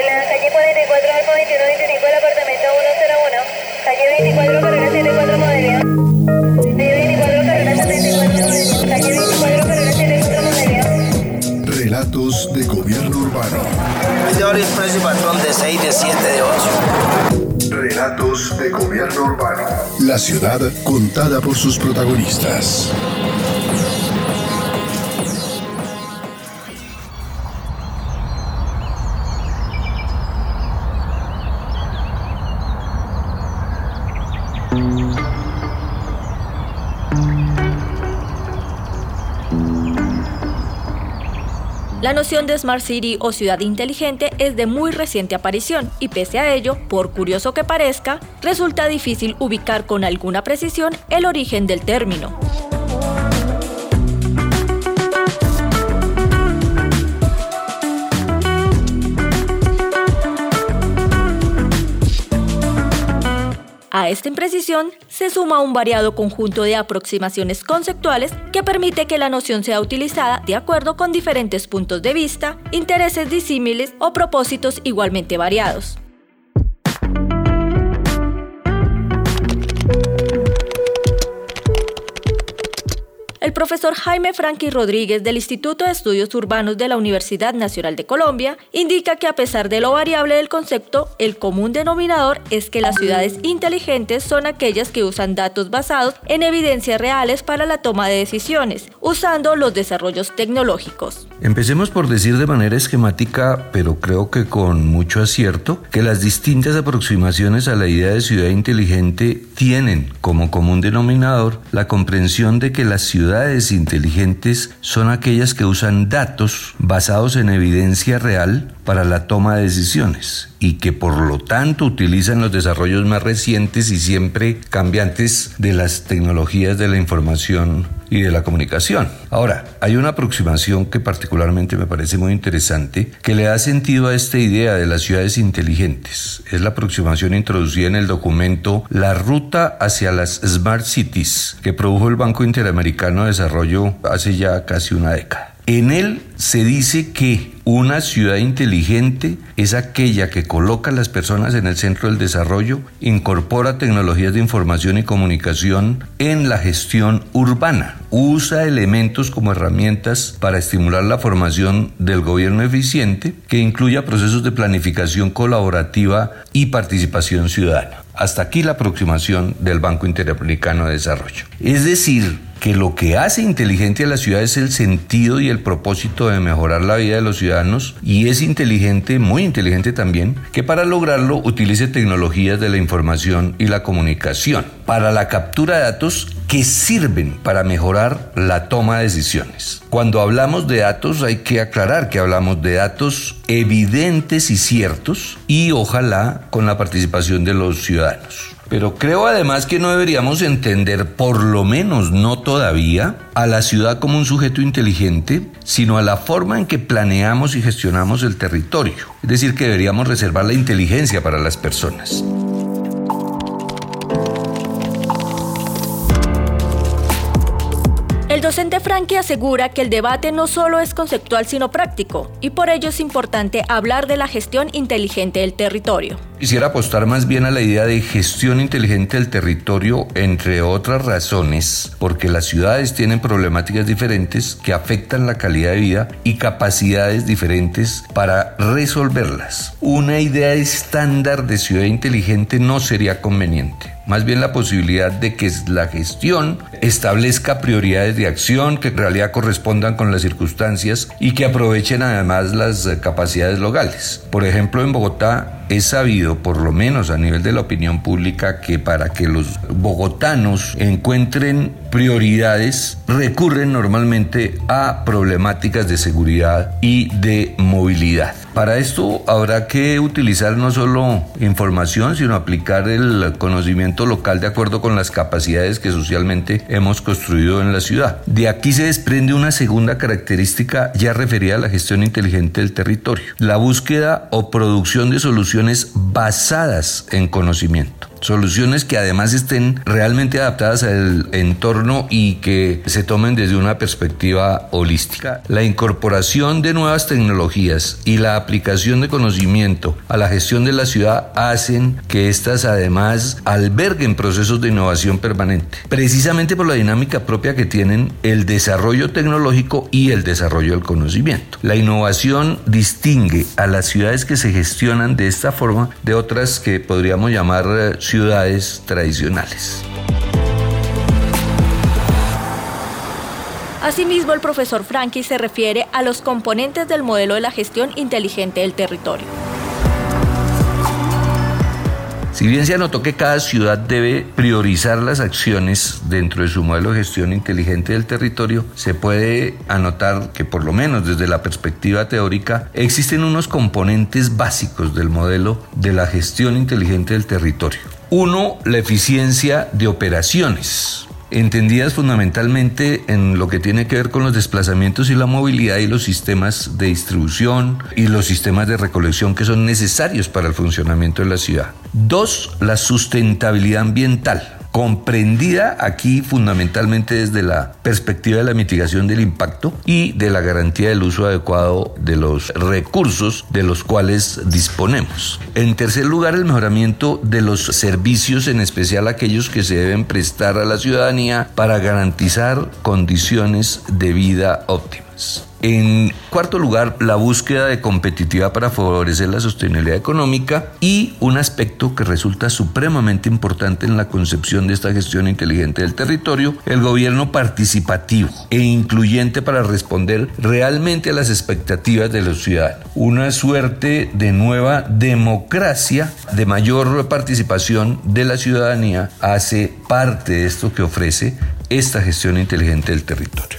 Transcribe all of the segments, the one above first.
de la calle 44 al 2125 del apartamento 101. Calle 24 carrera 74 Modelia. Calle 24 carrera 74 Modelia. Calle 24 carrera 74 Modelia. Relatos de gobierno urbano. de horario expreso y patrón de 6, de 7, de 8. Relatos de gobierno urbano. La ciudad contada por sus protagonistas. La noción de Smart City o ciudad inteligente es de muy reciente aparición y pese a ello, por curioso que parezca, resulta difícil ubicar con alguna precisión el origen del término. A esta imprecisión se suma un variado conjunto de aproximaciones conceptuales que permite que la noción sea utilizada de acuerdo con diferentes puntos de vista, intereses disímiles o propósitos igualmente variados. El profesor Jaime Franqui Rodríguez del Instituto de Estudios Urbanos de la Universidad Nacional de Colombia indica que a pesar de lo variable del concepto, el común denominador es que las ciudades inteligentes son aquellas que usan datos basados en evidencias reales para la toma de decisiones, usando los desarrollos tecnológicos. Empecemos por decir de manera esquemática, pero creo que con mucho acierto, que las distintas aproximaciones a la idea de ciudad inteligente tienen como común denominador la comprensión de que las ciudades inteligentes son aquellas que usan datos basados en evidencia real para la toma de decisiones y que por lo tanto utilizan los desarrollos más recientes y siempre cambiantes de las tecnologías de la información y de la comunicación. Ahora, hay una aproximación que particularmente me parece muy interesante que le da sentido a esta idea de las ciudades inteligentes. Es la aproximación introducida en el documento La Ruta hacia las Smart Cities que produjo el Banco Interamericano de Desarrollo hace ya casi una década. En él se dice que una ciudad inteligente es aquella que coloca a las personas en el centro del desarrollo, incorpora tecnologías de información y comunicación en la gestión urbana, usa elementos como herramientas para estimular la formación del gobierno eficiente que incluya procesos de planificación colaborativa y participación ciudadana. Hasta aquí la aproximación del Banco Interamericano de Desarrollo. Es decir, que lo que hace inteligente a la ciudad es el sentido y el propósito de mejorar la vida de los ciudadanos y es inteligente, muy inteligente también, que para lograrlo utilice tecnologías de la información y la comunicación para la captura de datos que sirven para mejorar la toma de decisiones. Cuando hablamos de datos hay que aclarar que hablamos de datos evidentes y ciertos y ojalá con la participación de los ciudadanos. Pero creo además que no deberíamos entender, por lo menos no todavía, a la ciudad como un sujeto inteligente, sino a la forma en que planeamos y gestionamos el territorio. Es decir, que deberíamos reservar la inteligencia para las personas. El docente Frankie asegura que el debate no solo es conceptual sino práctico, y por ello es importante hablar de la gestión inteligente del territorio. Quisiera apostar más bien a la idea de gestión inteligente del territorio, entre otras razones, porque las ciudades tienen problemáticas diferentes que afectan la calidad de vida y capacidades diferentes para resolverlas. Una idea estándar de ciudad inteligente no sería conveniente más bien la posibilidad de que la gestión establezca prioridades de acción que en realidad correspondan con las circunstancias y que aprovechen además las capacidades locales. Por ejemplo, en Bogotá es sabido, por lo menos a nivel de la opinión pública, que para que los bogotanos encuentren prioridades, recurren normalmente a problemáticas de seguridad y de movilidad. Para esto habrá que utilizar no solo información, sino aplicar el conocimiento local de acuerdo con las capacidades que socialmente hemos construido en la ciudad. De aquí se desprende una segunda característica ya referida a la gestión inteligente del territorio, la búsqueda o producción de soluciones basadas en conocimiento. Soluciones que además estén realmente adaptadas al entorno y que se tomen desde una perspectiva holística. La incorporación de nuevas tecnologías y la aplicación de conocimiento a la gestión de la ciudad hacen que éstas además alberguen procesos de innovación permanente, precisamente por la dinámica propia que tienen el desarrollo tecnológico y el desarrollo del conocimiento. La innovación distingue a las ciudades que se gestionan de esta forma de otras que podríamos llamar eh, ciudades tradicionales. Asimismo, el profesor Frankie se refiere a los componentes del modelo de la gestión inteligente del territorio. Si bien se anotó que cada ciudad debe priorizar las acciones dentro de su modelo de gestión inteligente del territorio, se puede anotar que por lo menos desde la perspectiva teórica existen unos componentes básicos del modelo de la gestión inteligente del territorio. Uno, la eficiencia de operaciones entendidas fundamentalmente en lo que tiene que ver con los desplazamientos y la movilidad y los sistemas de distribución y los sistemas de recolección que son necesarios para el funcionamiento de la ciudad. Dos, la sustentabilidad ambiental comprendida aquí fundamentalmente desde la perspectiva de la mitigación del impacto y de la garantía del uso adecuado de los recursos de los cuales disponemos. En tercer lugar, el mejoramiento de los servicios, en especial aquellos que se deben prestar a la ciudadanía para garantizar condiciones de vida óptimas. En cuarto lugar, la búsqueda de competitividad para favorecer la sostenibilidad económica y un aspecto que resulta supremamente importante en la concepción de esta gestión inteligente del territorio, el gobierno participativo e incluyente para responder realmente a las expectativas de los ciudadanos. Una suerte de nueva democracia, de mayor participación de la ciudadanía, hace parte de esto que ofrece esta gestión inteligente del territorio.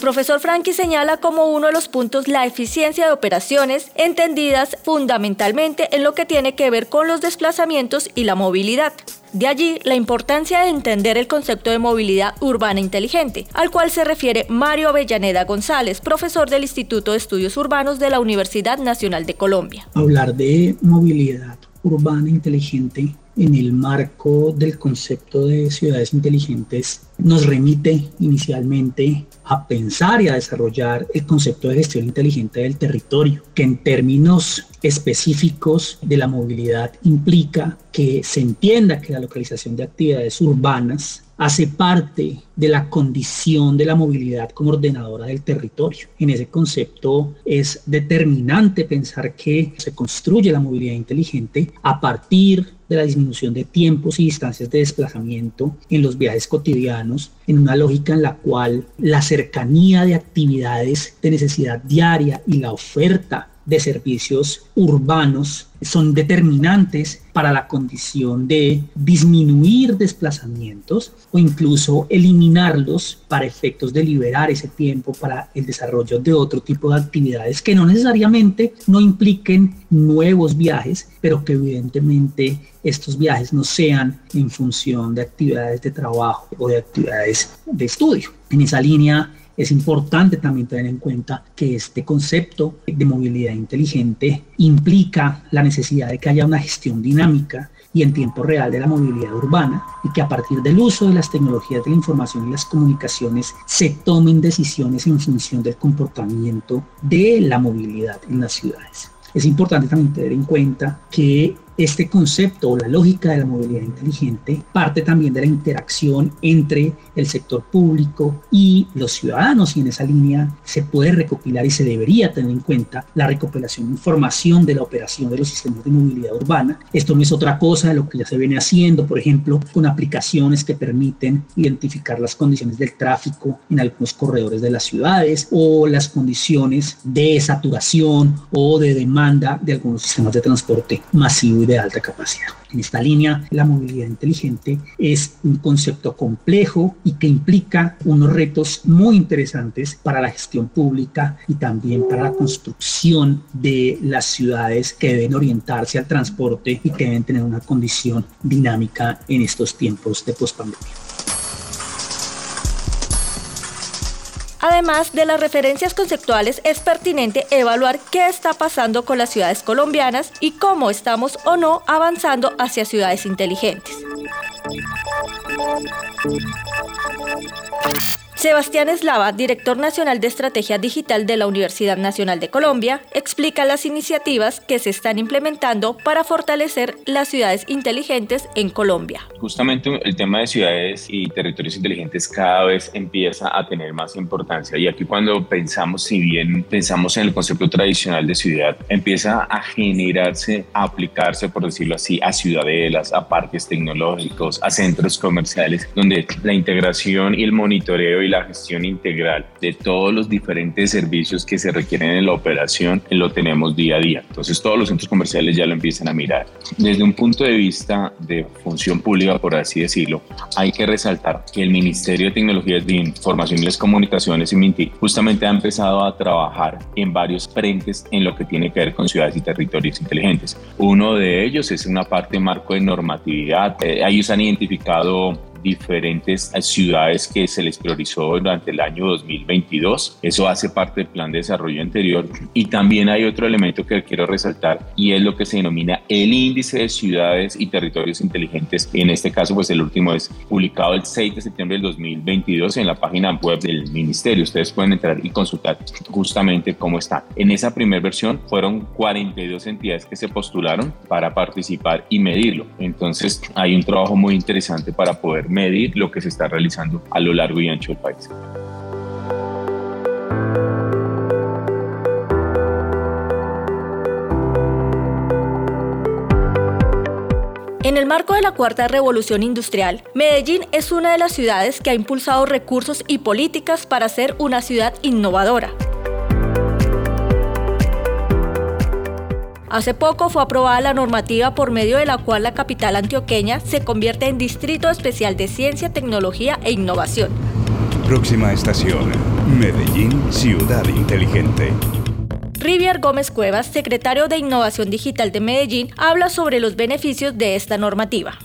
El profesor Frankie señala como uno de los puntos la eficiencia de operaciones entendidas fundamentalmente en lo que tiene que ver con los desplazamientos y la movilidad. De allí la importancia de entender el concepto de movilidad urbana inteligente, al cual se refiere Mario Avellaneda González, profesor del Instituto de Estudios Urbanos de la Universidad Nacional de Colombia. Hablar de movilidad urbana inteligente en el marco del concepto de ciudades inteligentes nos remite inicialmente a pensar y a desarrollar el concepto de gestión inteligente del territorio, que en términos específicos de la movilidad implica que se entienda que la localización de actividades urbanas hace parte de la condición de la movilidad como ordenadora del territorio. En ese concepto es determinante pensar que se construye la movilidad inteligente a partir de la disminución de tiempos y distancias de desplazamiento en los viajes cotidianos, en una lógica en la cual la cercanía de actividades de necesidad diaria y la oferta de servicios urbanos son determinantes para la condición de disminuir desplazamientos o incluso eliminarlos para efectos de liberar ese tiempo para el desarrollo de otro tipo de actividades que no necesariamente no impliquen nuevos viajes, pero que evidentemente estos viajes no sean en función de actividades de trabajo o de actividades de estudio. En esa línea es importante también tener en cuenta que este concepto de movilidad inteligente implica la necesidad de que haya una gestión dinámica y en tiempo real de la movilidad urbana y que a partir del uso de las tecnologías de la información y las comunicaciones se tomen decisiones en función del comportamiento de la movilidad en las ciudades. Es importante también tener en cuenta que este concepto o la lógica de la movilidad inteligente parte también de la interacción entre el sector público y los ciudadanos y en esa línea se puede recopilar y se debería tener en cuenta la recopilación de información de la operación de los sistemas de movilidad urbana. Esto no es otra cosa de lo que ya se viene haciendo, por ejemplo, con aplicaciones que permiten identificar las condiciones del tráfico en algunos corredores de las ciudades o las condiciones de saturación o de demanda de algunos sistemas de transporte masivo y alta capacidad. En esta línea, la movilidad inteligente es un concepto complejo y que implica unos retos muy interesantes para la gestión pública y también para la construcción de las ciudades que deben orientarse al transporte y que deben tener una condición dinámica en estos tiempos de pospandemia. Además de las referencias conceptuales, es pertinente evaluar qué está pasando con las ciudades colombianas y cómo estamos o no avanzando hacia ciudades inteligentes. Sebastián Eslava, director nacional de Estrategia Digital de la Universidad Nacional de Colombia, explica las iniciativas que se están implementando para fortalecer las ciudades inteligentes en Colombia. Justamente el tema de ciudades y territorios inteligentes cada vez empieza a tener más importancia y aquí cuando pensamos, si bien pensamos en el concepto tradicional de ciudad, empieza a generarse, a aplicarse, por decirlo así, a ciudadelas, a parques tecnológicos, a centros comerciales, donde la integración y el monitoreo y la gestión integral de todos los diferentes servicios que se requieren en la operación lo tenemos día a día. Entonces todos los centros comerciales ya lo empiezan a mirar. Desde un punto de vista de función pública, por así decirlo, hay que resaltar que el Ministerio de Tecnologías de Información y las Comunicaciones MINTI justamente ha empezado a trabajar en varios frentes en lo que tiene que ver con ciudades y territorios inteligentes. Uno de ellos es una parte marco de normatividad. Eh, ellos han identificado diferentes ciudades que se les priorizó durante el año 2022. Eso hace parte del plan de desarrollo anterior. Y también hay otro elemento que quiero resaltar y es lo que se denomina el índice de ciudades y territorios inteligentes. En este caso, pues el último es publicado el 6 de septiembre del 2022 en la página web del ministerio. Ustedes pueden entrar y consultar justamente cómo está. En esa primera versión fueron 42 entidades que se postularon para participar y medirlo. Entonces hay un trabajo muy interesante para poder medir lo que se está realizando a lo largo y ancho del país. En el marco de la cuarta revolución industrial, Medellín es una de las ciudades que ha impulsado recursos y políticas para ser una ciudad innovadora. Hace poco fue aprobada la normativa por medio de la cual la capital antioqueña se convierte en Distrito Especial de Ciencia, Tecnología e Innovación. Próxima estación, Medellín, Ciudad Inteligente. Rivier Gómez Cuevas, secretario de Innovación Digital de Medellín, habla sobre los beneficios de esta normativa.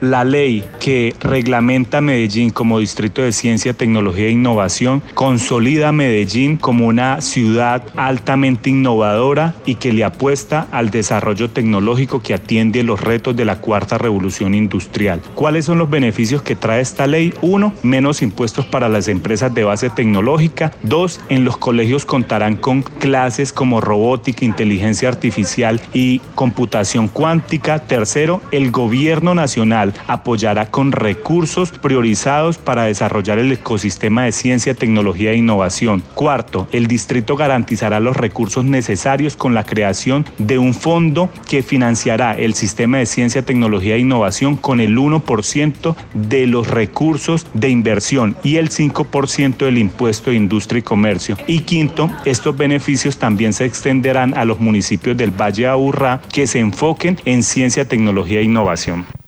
La ley que reglamenta Medellín como Distrito de Ciencia, Tecnología e Innovación consolida Medellín como una ciudad altamente innovadora y que le apuesta al desarrollo tecnológico que atiende los retos de la cuarta revolución industrial. ¿Cuáles son los beneficios que trae esta ley? Uno, menos impuestos para las empresas de base tecnológica. Dos, en los colegios contarán con clases como robótica, inteligencia artificial y computación cuántica. Tercero, el gobierno nacional apoyará con recursos priorizados para desarrollar el ecosistema de ciencia, tecnología e innovación. Cuarto, el distrito garantizará los recursos necesarios con la creación de un fondo que financiará el sistema de ciencia, tecnología e innovación con el 1% de los recursos de inversión y el 5% del impuesto de industria y comercio. Y quinto, estos beneficios también se extenderán a los municipios del Valle Aburrá que se enfoquen en ciencia, tecnología e innovación.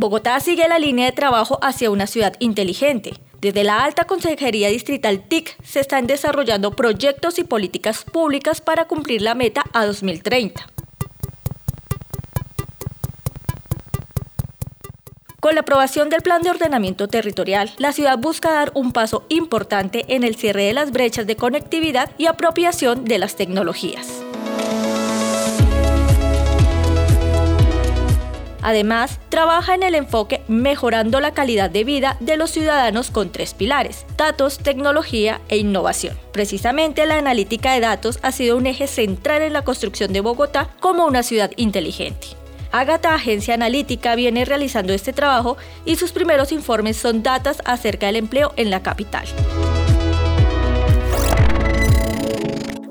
Bogotá sigue la línea de trabajo hacia una ciudad inteligente. Desde la Alta Consejería Distrital TIC se están desarrollando proyectos y políticas públicas para cumplir la meta a 2030. Con la aprobación del Plan de Ordenamiento Territorial, la ciudad busca dar un paso importante en el cierre de las brechas de conectividad y apropiación de las tecnologías. Además, trabaja en el enfoque mejorando la calidad de vida de los ciudadanos con tres pilares, datos, tecnología e innovación. Precisamente la analítica de datos ha sido un eje central en la construcción de Bogotá como una ciudad inteligente. Agata Agencia Analítica viene realizando este trabajo y sus primeros informes son datas acerca del empleo en la capital.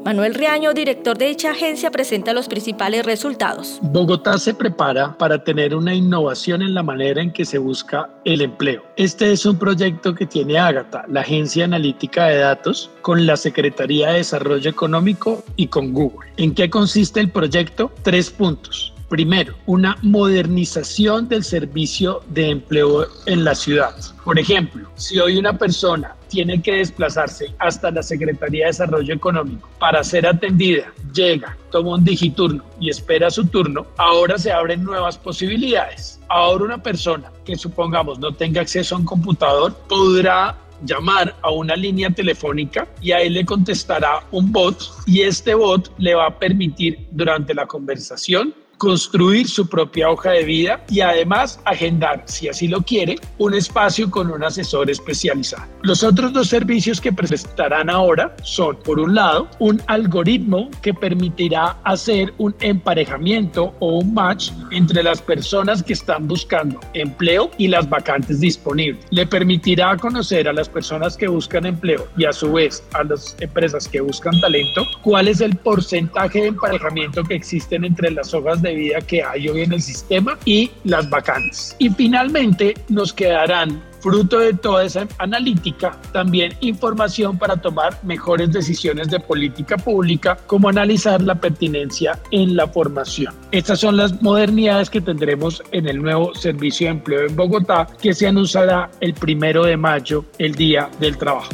Manuel Riaño, director de dicha agencia, presenta los principales resultados. Bogotá se prepara para tener una innovación en la manera en que se busca el empleo. Este es un proyecto que tiene Ágata, la agencia analítica de datos, con la Secretaría de Desarrollo Económico y con Google. ¿En qué consiste el proyecto? Tres puntos. Primero, una modernización del servicio de empleo en la ciudad. Por ejemplo, si hoy una persona tiene que desplazarse hasta la Secretaría de Desarrollo Económico para ser atendida, llega, toma un digiturno y espera su turno, ahora se abren nuevas posibilidades. Ahora una persona que supongamos no tenga acceso a un computador podrá llamar a una línea telefónica y a él le contestará un bot y este bot le va a permitir durante la conversación construir su propia hoja de vida y además agendar, si así lo quiere, un espacio con un asesor especializado. Los otros dos servicios que presentarán ahora son, por un lado, un algoritmo que permitirá hacer un emparejamiento o un match entre las personas que están buscando empleo y las vacantes disponibles. Le permitirá conocer a las personas que buscan empleo y a su vez a las empresas que buscan talento cuál es el porcentaje de emparejamiento que existen entre las hojas de vida que hay hoy en el sistema y las vacantes. Y finalmente nos quedarán fruto de toda esa analítica, también información para tomar mejores decisiones de política pública, como analizar la pertinencia en la formación. Estas son las modernidades que tendremos en el nuevo servicio de empleo en Bogotá, que se anunciará el primero de mayo, el Día del Trabajo.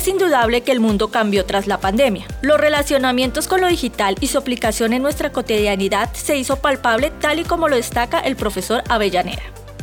Es indudable que el mundo cambió tras la pandemia. Los relacionamientos con lo digital y su aplicación en nuestra cotidianidad se hizo palpable tal y como lo destaca el profesor Avellanera.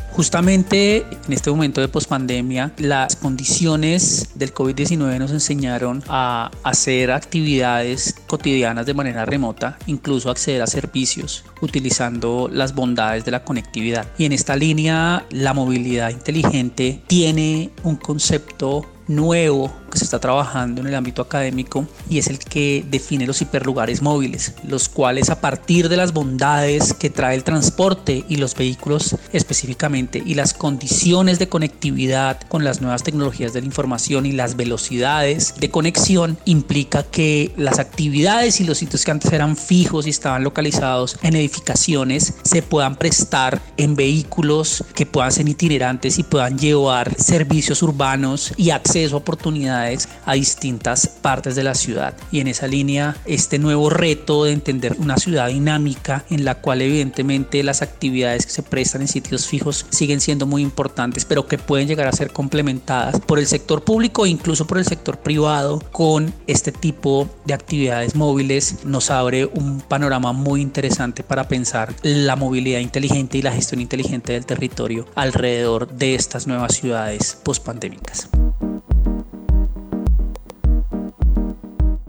Justamente en este momento de pospandemia, las condiciones del COVID-19 nos enseñaron a hacer actividades cotidianas de manera remota, incluso acceder a servicios utilizando las bondades de la conectividad. Y en esta línea, la movilidad inteligente tiene un concepto nuevo que se está trabajando en el ámbito académico y es el que define los hiperlugares móviles, los cuales a partir de las bondades que trae el transporte y los vehículos específicamente y las condiciones de conectividad con las nuevas tecnologías de la información y las velocidades de conexión implica que las actividades y los sitios que antes eran fijos y estaban localizados en edificaciones se puedan prestar en vehículos que puedan ser itinerantes y puedan llevar servicios urbanos y acceso oportunidades a distintas partes de la ciudad. Y en esa línea, este nuevo reto de entender una ciudad dinámica en la cual evidentemente las actividades que se prestan en sitios fijos siguen siendo muy importantes, pero que pueden llegar a ser complementadas por el sector público e incluso por el sector privado con este tipo de actividades móviles, nos abre un panorama muy interesante para pensar la movilidad inteligente y la gestión inteligente del territorio alrededor de estas nuevas ciudades pospandémicas.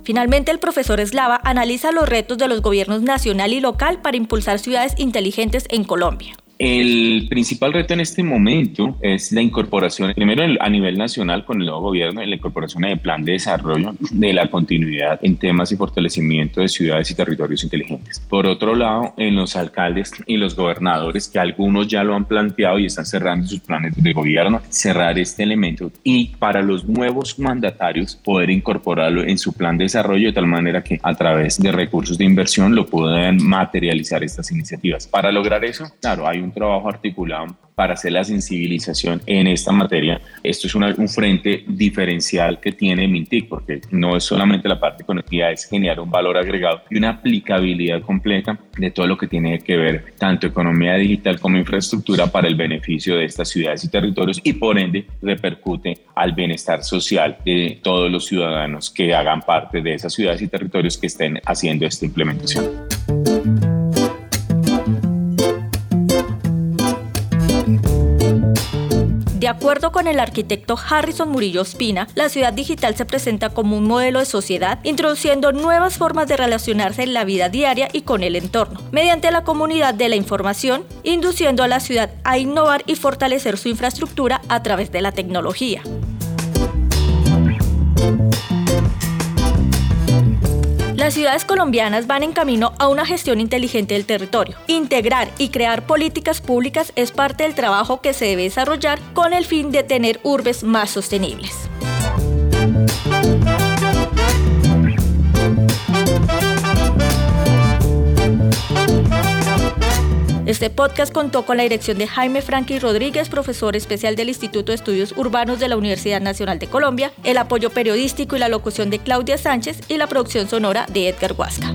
Finalmente, el profesor Eslava analiza los retos de los gobiernos nacional y local para impulsar ciudades inteligentes en Colombia. El principal reto en este momento es la incorporación, primero a nivel nacional con el nuevo gobierno, la incorporación del plan de desarrollo de la continuidad en temas y fortalecimiento de ciudades y territorios inteligentes. Por otro lado, en los alcaldes y los gobernadores, que algunos ya lo han planteado y están cerrando sus planes de gobierno, cerrar este elemento y para los nuevos mandatarios poder incorporarlo en su plan de desarrollo de tal manera que a través de recursos de inversión lo puedan materializar estas iniciativas. Para lograr eso, claro, hay un un trabajo articulado para hacer la sensibilización en esta materia. Esto es un frente diferencial que tiene Mintic, porque no es solamente la parte conectiva, es generar un valor agregado y una aplicabilidad completa de todo lo que tiene que ver tanto economía digital como infraestructura para el beneficio de estas ciudades y territorios y por ende repercute al bienestar social de todos los ciudadanos que hagan parte de esas ciudades y territorios que estén haciendo esta implementación. De acuerdo con el arquitecto Harrison Murillo Espina, la ciudad digital se presenta como un modelo de sociedad, introduciendo nuevas formas de relacionarse en la vida diaria y con el entorno, mediante la comunidad de la información, induciendo a la ciudad a innovar y fortalecer su infraestructura a través de la tecnología. Las ciudades colombianas van en camino a una gestión inteligente del territorio. Integrar y crear políticas públicas es parte del trabajo que se debe desarrollar con el fin de tener urbes más sostenibles. Este podcast contó con la dirección de Jaime Franqui Rodríguez, profesor especial del Instituto de Estudios Urbanos de la Universidad Nacional de Colombia, el apoyo periodístico y la locución de Claudia Sánchez y la producción sonora de Edgar Huasca.